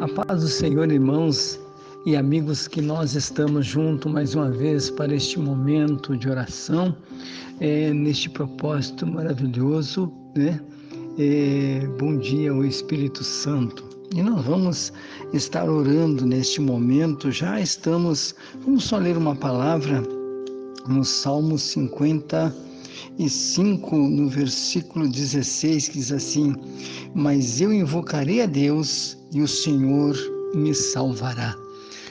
A paz do Senhor, irmãos e amigos, que nós estamos juntos mais uma vez para este momento de oração, é, neste propósito maravilhoso, né? É, bom dia ao Espírito Santo. E nós vamos estar orando neste momento, já estamos, vamos só ler uma palavra no Salmo 50 e 5, no versículo 16, que diz assim: Mas eu invocarei a Deus e o Senhor me salvará.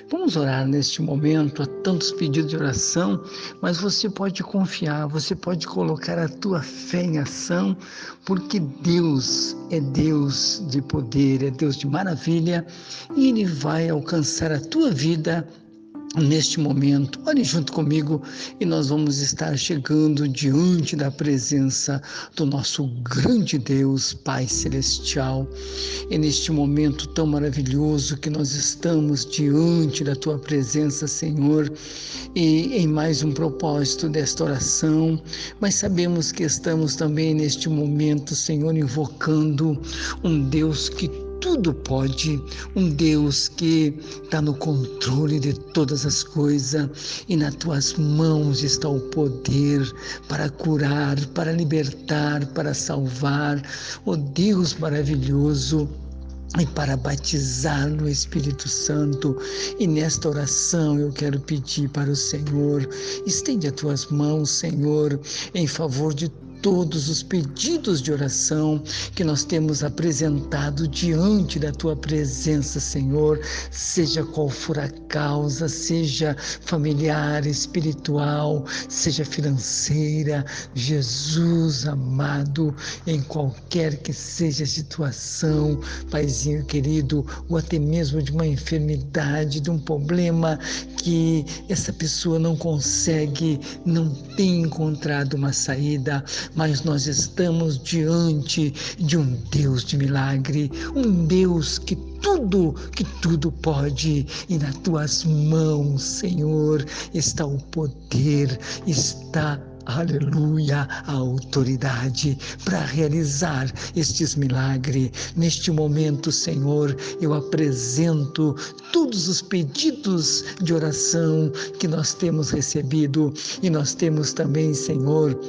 Vamos orar neste momento, há tantos pedidos de oração, mas você pode confiar, você pode colocar a tua fé em ação, porque Deus é Deus de poder, é Deus de maravilha, e Ele vai alcançar a tua vida neste momento. Olhe junto comigo e nós vamos estar chegando diante da presença do nosso grande Deus, Pai Celestial. E neste momento tão maravilhoso que nós estamos diante da tua presença, Senhor, e em mais um propósito desta oração, mas sabemos que estamos também neste momento, Senhor, invocando um Deus que tudo pode, um Deus que está no controle de todas as coisas e nas tuas mãos está o poder para curar, para libertar, para salvar. O oh Deus maravilhoso e para batizar no Espírito Santo. E nesta oração eu quero pedir para o Senhor, estende as tuas mãos, Senhor, em favor de todos os pedidos de oração que nós temos apresentado diante da tua presença, Senhor, seja qual for a causa, seja familiar, espiritual, seja financeira, Jesus amado, em qualquer que seja a situação, Paizinho querido, ou até mesmo de uma enfermidade, de um problema que essa pessoa não consegue, não tem encontrado uma saída, mas nós estamos diante de um Deus de milagre, um Deus que tudo, que tudo pode, e nas tuas mãos, Senhor, está o poder, está aleluia, a autoridade para realizar estes milagres. Neste momento, Senhor, eu apresento todos os pedidos de oração que nós temos recebido e nós temos também, Senhor,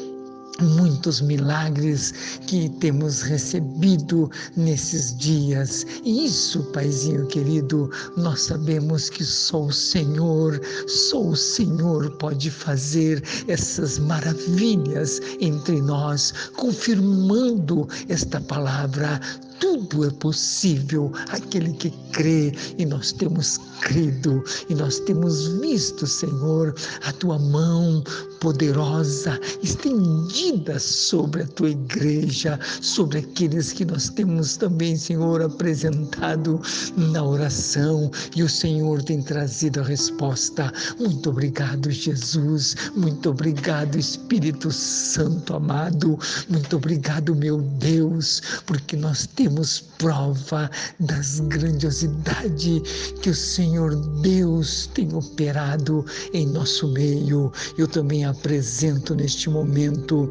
muitos milagres que temos recebido nesses dias. E isso, Paizinho querido, nós sabemos que só o Senhor, só o Senhor pode fazer essas maravilhas entre nós, confirmando esta palavra tudo é possível aquele que crê, e nós temos crido, e nós temos visto, Senhor, a tua mão poderosa estendida sobre a tua igreja, sobre aqueles que nós temos também, Senhor, apresentado na oração, e o Senhor tem trazido a resposta. Muito obrigado, Jesus. Muito obrigado, Espírito Santo amado. Muito obrigado, meu Deus, porque nós temos temos prova das grandiosidade que o Senhor Deus tem operado em nosso meio. Eu também apresento neste momento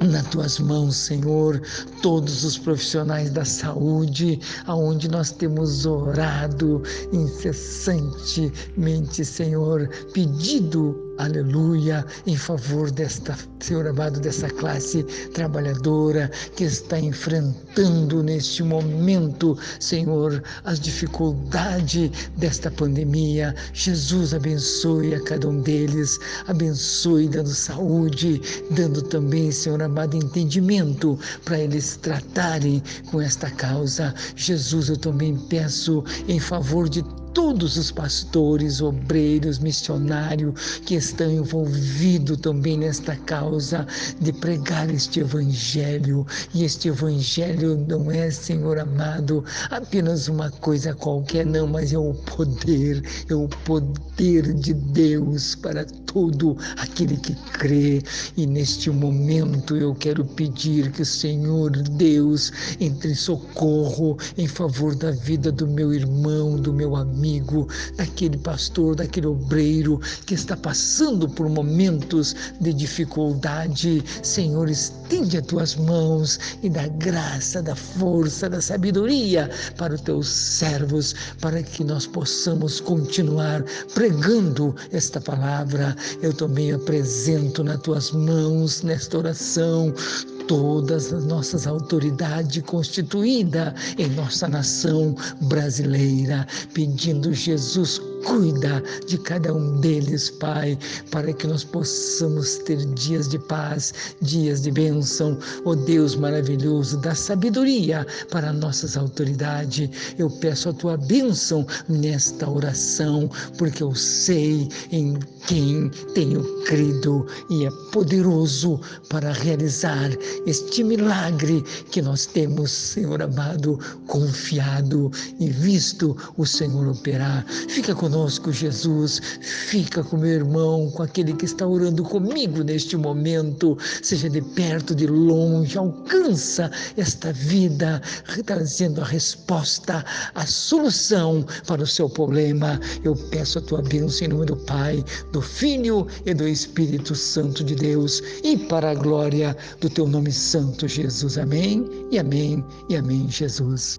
nas tuas mãos, Senhor, todos os profissionais da saúde, aonde nós temos orado incessantemente, Senhor, pedido aleluia, em favor desta, Senhor amado, dessa classe trabalhadora que está enfrentando neste momento, Senhor, as dificuldades desta pandemia. Jesus abençoe a cada um deles, abençoe dando saúde, dando também, Senhor amado, entendimento para eles tratarem com esta causa. Jesus, eu também peço em favor de todos os pastores, obreiros, missionários que estão envolvidos também nesta causa de pregar este evangelho. E este evangelho não é, Senhor amado, apenas uma coisa qualquer, não, mas é o poder, é o poder de Deus para todo aquele que crê. E neste momento eu quero pedir que o Senhor Deus entre em socorro em favor da vida do meu irmão, do meu amigo, daquele pastor, daquele obreiro que está passando por momentos de dificuldade. Senhor, estende as tuas mãos e dá graça, da força, da sabedoria para os teus servos, para que nós possamos continuar pregando esta palavra. Eu também apresento nas tuas mãos nesta oração todas as nossas autoridades constituídas em nossa nação brasileira, pedindo Jesus Cuida de cada um deles, Pai, para que nós possamos ter dias de paz, dias de bênção. Ó oh Deus maravilhoso, da sabedoria para nossas autoridades. Eu peço a tua bênção nesta oração, porque eu sei em quem tenho crido e é poderoso para realizar este milagre que nós temos, Senhor amado, confiado e visto o Senhor operar. Fica conosco conosco, Jesus. Fica com meu irmão, com aquele que está orando comigo neste momento, seja de perto, de longe, alcança esta vida, trazendo a resposta, a solução para o seu problema. Eu peço a tua bênção em nome do Pai, do Filho e do Espírito Santo de Deus e para a glória do teu nome santo, Jesus. Amém e amém e amém, Jesus.